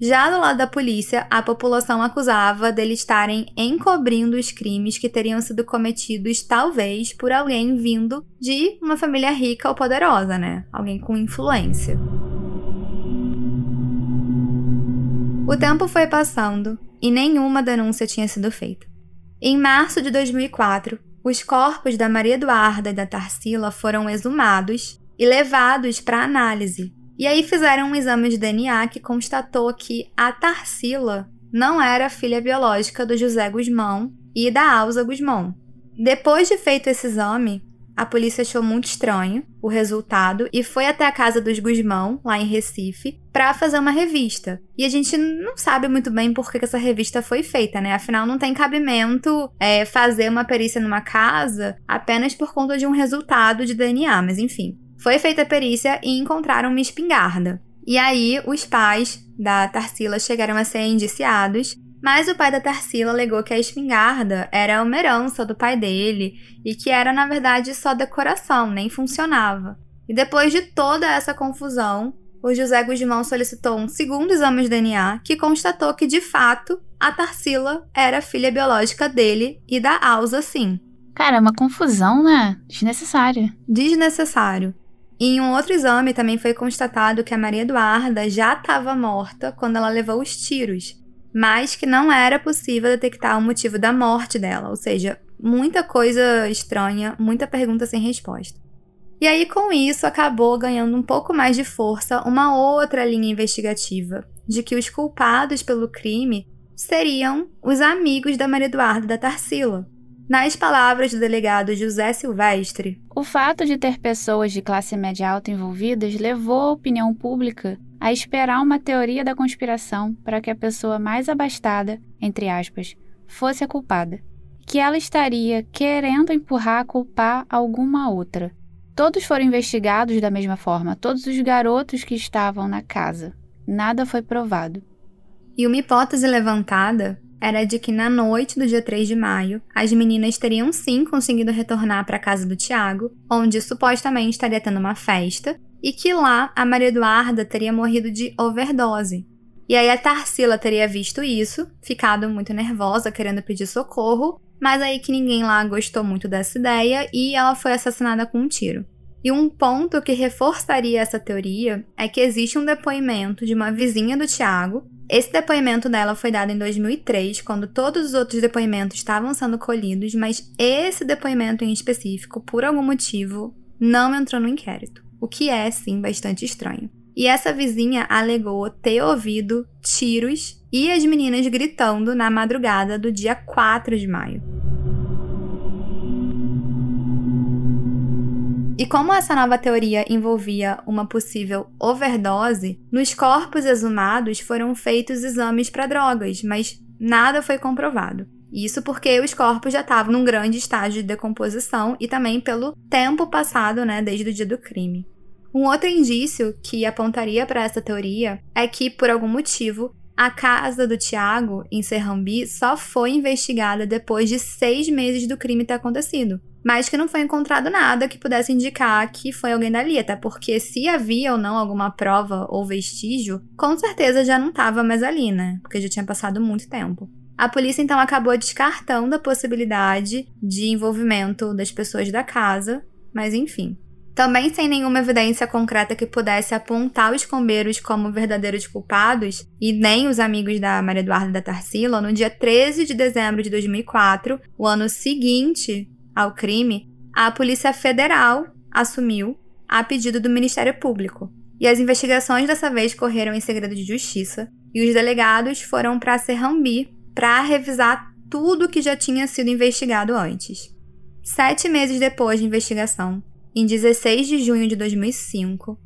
Já do lado da polícia, a população acusava deles estarem encobrindo os crimes que teriam sido cometidos, talvez, por alguém vindo de uma família rica ou poderosa, né? Alguém com influência. O tempo foi passando e nenhuma denúncia tinha sido feita. Em março de 2004, os corpos da Maria Eduarda e da Tarsila foram exumados e levados para análise e aí fizeram um exame de DNA que constatou que a Tarsila não era filha biológica do José Guzmão e da Alza Guzmão. Depois de feito esse exame, a polícia achou muito estranho o resultado e foi até a casa dos Guzmão, lá em Recife, para fazer uma revista. E a gente não sabe muito bem por que essa revista foi feita, né? Afinal, não tem cabimento é, fazer uma perícia numa casa apenas por conta de um resultado de DNA, mas enfim. Foi feita a perícia e encontraram uma espingarda. E aí, os pais da Tarsila chegaram a ser indiciados, mas o pai da Tarsila alegou que a espingarda era uma herança do pai dele e que era, na verdade, só decoração, nem funcionava. E depois de toda essa confusão, o José Guzmão solicitou um segundo exame de DNA que constatou que, de fato, a Tarsila era filha biológica dele e da Alza, sim. Cara, é uma confusão, né? Desnecessária. Desnecessário. Em um outro exame também foi constatado que a Maria Eduarda já estava morta quando ela levou os tiros, mas que não era possível detectar o motivo da morte dela, ou seja, muita coisa estranha, muita pergunta sem resposta. E aí, com isso, acabou ganhando um pouco mais de força uma outra linha investigativa, de que os culpados pelo crime seriam os amigos da Maria Eduarda da Tarsila, nas palavras do delegado José Silvestre, o fato de ter pessoas de classe média alta envolvidas levou a opinião pública a esperar uma teoria da conspiração para que a pessoa mais abastada, entre aspas, fosse a culpada, que ela estaria querendo empurrar a culpar alguma outra. Todos foram investigados da mesma forma, todos os garotos que estavam na casa. Nada foi provado. E uma hipótese levantada era de que na noite do dia 3 de maio, as meninas teriam sim conseguido retornar para a casa do Tiago, onde supostamente estaria tendo uma festa, e que lá a Maria Eduarda teria morrido de overdose. E aí a Tarsila teria visto isso, ficado muito nervosa, querendo pedir socorro, mas aí que ninguém lá gostou muito dessa ideia e ela foi assassinada com um tiro. E um ponto que reforçaria essa teoria é que existe um depoimento de uma vizinha do Tiago esse depoimento dela foi dado em 2003, quando todos os outros depoimentos estavam sendo colhidos, mas esse depoimento em específico, por algum motivo, não entrou no inquérito, o que é, sim, bastante estranho. E essa vizinha alegou ter ouvido tiros e as meninas gritando na madrugada do dia 4 de maio. E como essa nova teoria envolvia uma possível overdose, nos corpos exumados foram feitos exames para drogas, mas nada foi comprovado. Isso porque os corpos já estavam num grande estágio de decomposição e também pelo tempo passado, né, desde o dia do crime. Um outro indício que apontaria para essa teoria é que, por algum motivo, a casa do Tiago, em Serrambi, só foi investigada depois de seis meses do crime ter acontecido. mas que não foi encontrado nada que pudesse indicar que foi alguém dali, até porque se havia ou não alguma prova ou vestígio, com certeza já não estava mais ali, né? Porque já tinha passado muito tempo. A polícia então acabou descartando a possibilidade de envolvimento das pessoas da casa, mas enfim. Também sem nenhuma evidência concreta que pudesse apontar os combeiros como verdadeiros culpados, e nem os amigos da Maria Eduarda da Tarsila, no dia 13 de dezembro de 2004, o ano seguinte ao crime, a Polícia Federal assumiu a pedido do Ministério Público. E as investigações dessa vez correram em segredo de justiça, e os delegados foram para Serrambi para revisar tudo que já tinha sido investigado antes. Sete meses depois de investigação, em 16 de junho de 2005,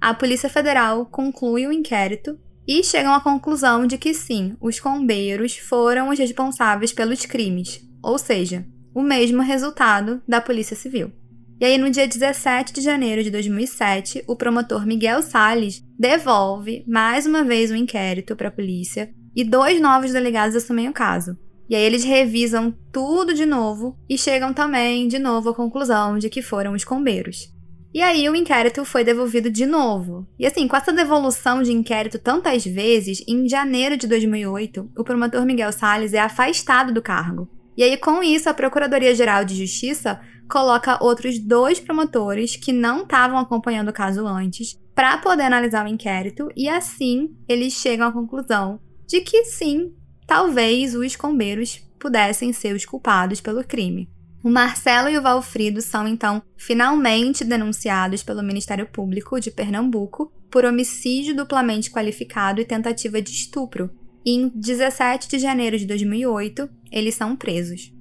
a Polícia Federal conclui o inquérito e chegam à conclusão de que sim, os combeiros foram os responsáveis pelos crimes, ou seja, o mesmo resultado da Polícia Civil. E aí, no dia 17 de janeiro de 2007, o promotor Miguel Sales devolve mais uma vez o inquérito para a polícia e dois novos delegados assumem o caso. E aí eles revisam tudo de novo e chegam também de novo à conclusão de que foram os combeiros. E aí o inquérito foi devolvido de novo. E assim, com essa devolução de inquérito tantas vezes, em janeiro de 2008, o promotor Miguel Sales é afastado do cargo. E aí, com isso, a Procuradoria-Geral de Justiça coloca outros dois promotores que não estavam acompanhando o caso antes para poder analisar o inquérito e assim eles chegam à conclusão de que sim, talvez os combeiros pudessem ser os culpados pelo crime. O Marcelo e o Valfrido são então finalmente denunciados pelo Ministério Público de Pernambuco por homicídio duplamente qualificado e tentativa de estupro, em 17 de janeiro de 2008, eles são presos.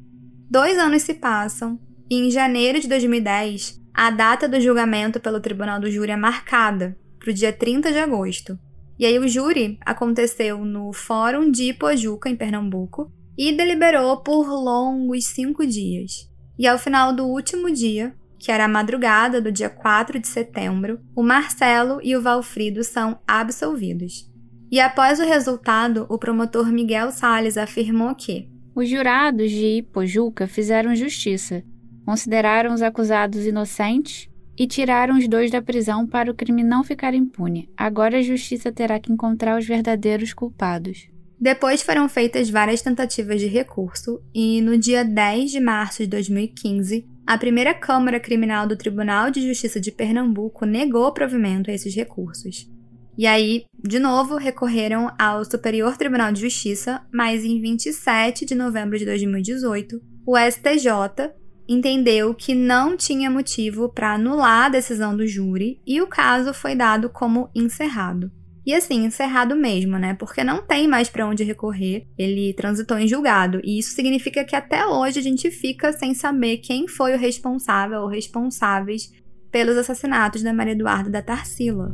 Dois anos se passam e, em janeiro de 2010, a data do julgamento pelo Tribunal do Júri é marcada para o dia 30 de agosto. E aí, o júri aconteceu no Fórum de Ipojuca, em Pernambuco, e deliberou por longos cinco dias. E ao final do último dia, que era a madrugada do dia 4 de setembro, o Marcelo e o Valfrido são absolvidos. E após o resultado, o promotor Miguel Sales afirmou que os jurados de Ipojuca fizeram justiça, consideraram os acusados inocentes e tiraram os dois da prisão para o crime não ficar impune. Agora a justiça terá que encontrar os verdadeiros culpados. Depois foram feitas várias tentativas de recurso e no dia 10 de março de 2015, a primeira Câmara Criminal do Tribunal de Justiça de Pernambuco negou provimento a esses recursos. E aí, de novo, recorreram ao Superior Tribunal de Justiça, mas em 27 de novembro de 2018, o STJ entendeu que não tinha motivo para anular a decisão do júri e o caso foi dado como encerrado. E assim, encerrado mesmo, né? Porque não tem mais para onde recorrer. Ele transitou em julgado. E isso significa que até hoje a gente fica sem saber quem foi o responsável ou responsáveis pelos assassinatos da Maria Eduarda da Tarsila.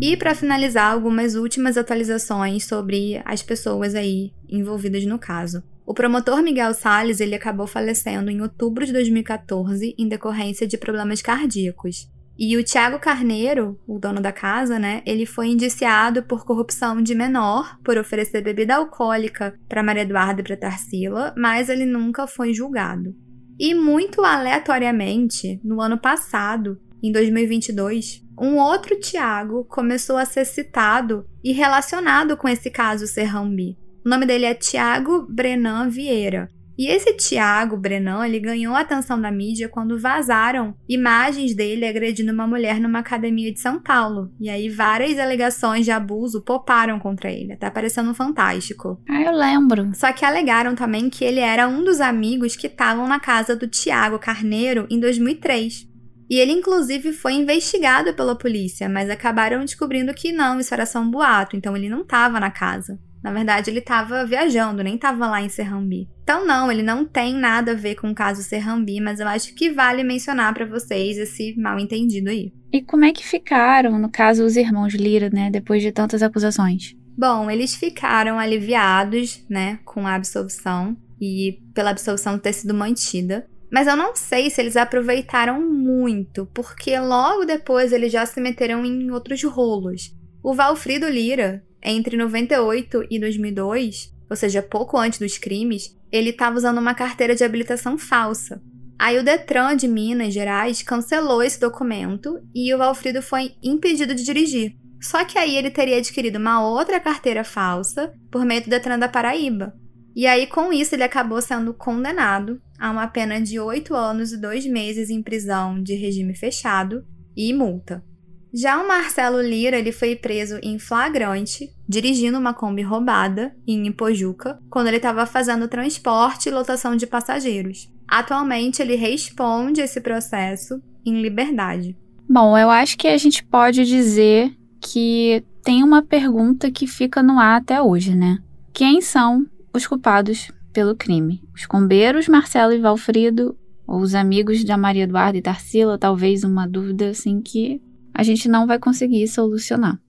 E para finalizar, algumas últimas atualizações sobre as pessoas aí envolvidas no caso. O promotor Miguel Sales ele acabou falecendo em outubro de 2014 em decorrência de problemas cardíacos. E o Tiago Carneiro, o dono da casa, né, ele foi indiciado por corrupção de menor, por oferecer bebida alcoólica para Maria Eduarda e para Tarsila, mas ele nunca foi julgado. E muito aleatoriamente, no ano passado, em 2022, um outro Tiago começou a ser citado e relacionado com esse caso Serrambi. O nome dele é Tiago Brenan Vieira. E esse Tiago Brenan, ele ganhou a atenção da mídia quando vazaram imagens dele agredindo uma mulher numa academia de São Paulo. E aí várias alegações de abuso poparam contra ele, até parecendo um fantástico. Ah, eu lembro. Só que alegaram também que ele era um dos amigos que estavam na casa do Tiago Carneiro em 2003. E ele, inclusive, foi investigado pela polícia, mas acabaram descobrindo que não, isso era só um boato, então ele não estava na casa. Na verdade, ele estava viajando, nem estava lá em Serrambi. Então, não, ele não tem nada a ver com o caso Serrambi, mas eu acho que vale mencionar para vocês esse mal entendido aí. E como é que ficaram, no caso, os irmãos Lira, né, depois de tantas acusações? Bom, eles ficaram aliviados, né, com a absolvição e pela absolvição ter sido mantida. Mas eu não sei se eles aproveitaram muito, porque logo depois eles já se meteram em outros rolos. O Valfrido Lira, entre 98 e 2002, ou seja, pouco antes dos crimes, ele estava usando uma carteira de habilitação falsa. Aí o Detran de Minas Gerais cancelou esse documento e o Valfrido foi impedido de dirigir. Só que aí ele teria adquirido uma outra carteira falsa por meio do Detran da Paraíba. E aí, com isso, ele acabou sendo condenado a uma pena de oito anos e dois meses em prisão de regime fechado e multa. Já o Marcelo Lira ele foi preso em flagrante, dirigindo uma Kombi roubada em Ipojuca, quando ele estava fazendo transporte e lotação de passageiros. Atualmente ele responde esse processo em liberdade. Bom, eu acho que a gente pode dizer que tem uma pergunta que fica no ar até hoje, né? Quem são os culpados pelo crime? Os combeiros Marcelo e Valfrido ou os amigos da Maria Eduarda e Tarsila? Talvez uma dúvida assim que a gente não vai conseguir solucionar.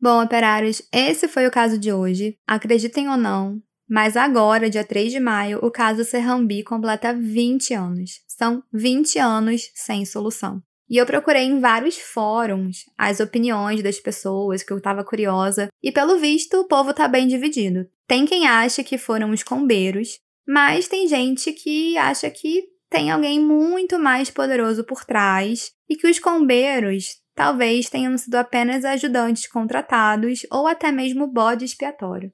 Bom, operários, esse foi o caso de hoje. Acreditem ou não, mas agora, dia 3 de maio, o caso Serrambi completa 20 anos. São 20 anos sem solução. E eu procurei em vários fóruns as opiniões das pessoas, que eu estava curiosa, e pelo visto o povo tá bem dividido. Tem quem acha que foram os combeiros, mas tem gente que acha que tem alguém muito mais poderoso por trás e que os combeiros talvez tenham sido apenas ajudantes contratados ou até mesmo bode expiatório.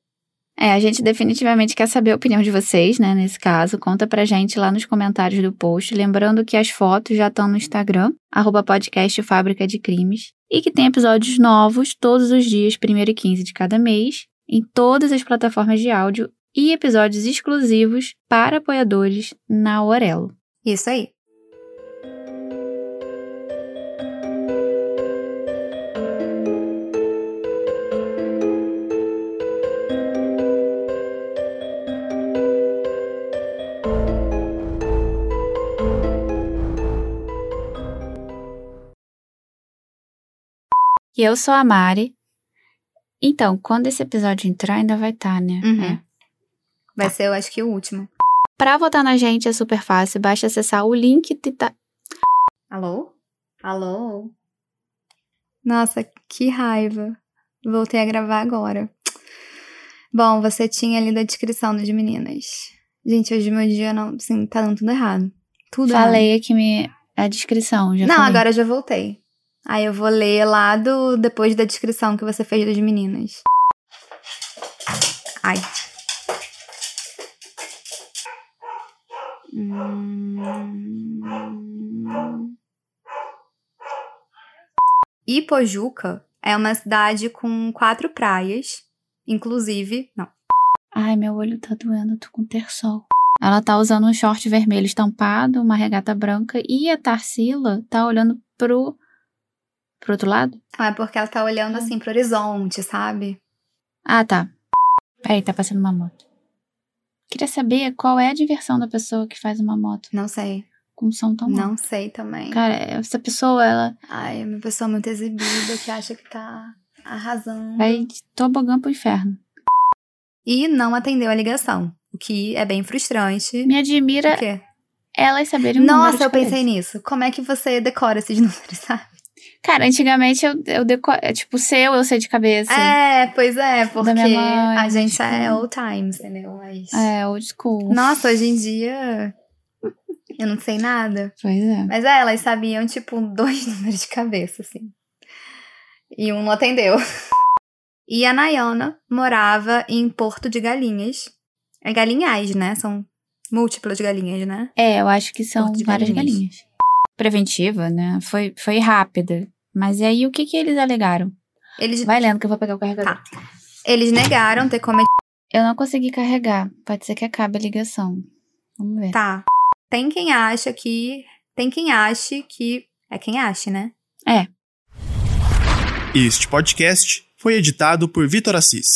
É, a gente definitivamente quer saber a opinião de vocês, né, nesse caso. Conta pra gente lá nos comentários do post. Lembrando que as fotos já estão no Instagram, arroba podcast Fábrica de Crimes. E que tem episódios novos todos os dias, 1 e 15 de cada mês, em todas as plataformas de áudio e episódios exclusivos para apoiadores na Aurelo. Isso aí. E eu sou a Mari. Então, quando esse episódio entrar, ainda vai estar, tá, né? Uhum. É. Vai ser, eu acho que o último. Para votar na gente é super fácil, basta acessar o link que tá. Alô? Alô? Nossa, que raiva. Voltei a gravar agora. Bom, você tinha lido a descrição das meninas. Gente, hoje meu dia não, assim, tá dando tudo errado. Tudo Falei errado. aqui me, a descrição, já Não, falei. agora eu já voltei. Aí eu vou ler lá do, depois da descrição que você fez das meninas. Ai. Hum... Ipojuca é uma cidade com quatro praias, inclusive. Não. Ai, meu olho tá doendo, tô com terçol. Ela tá usando um short vermelho estampado, uma regata branca e a Tarsila tá olhando pro. Pro outro lado? Ah, é porque ela tá olhando assim pro horizonte, sabe? Ah, tá. Peraí, tá passando uma moto. Queria saber qual é a diversão da pessoa que faz uma moto Não sei. com um som tão alto. Não sei também. Cara, essa pessoa, ela Ai, é uma pessoa muito exibida que acha que tá arrasando. vai de tobogã pro inferno. E não atendeu a ligação, o que é bem frustrante. Me admira O quê? elas saberem número Nossa, eu pensei nisso. Como é que você decora esses <laughs> números, sabe? Cara, antigamente eu, eu decoro. é, Tipo, seu eu sei de cabeça. É, pois é, porque mãe, a gente tipo- é old times, entendeu? Mas... É, old school. Nossa, hoje em dia eu não sei nada. Pois é. Mas é, elas sabiam, tipo, <laughs> dois números de cabeça, assim. E um não atendeu. E a Nayana morava em Porto de Galinhas. É galinhais, né? São múltiplas galinhas, né? É, eu acho que são várias galinhas. galinhas. Preventiva, né? Foi, foi rápida. Mas e aí, o que que eles alegaram? Eles, Vai lendo que eu vou pegar o carregador. Tá. eles negaram ter cometido. Eu não consegui carregar. Pode ser que acabe a ligação. Vamos ver. Tá. Tem quem acha que. Tem quem ache que. É quem ache, né? É. Este podcast foi editado por Vitor Assis.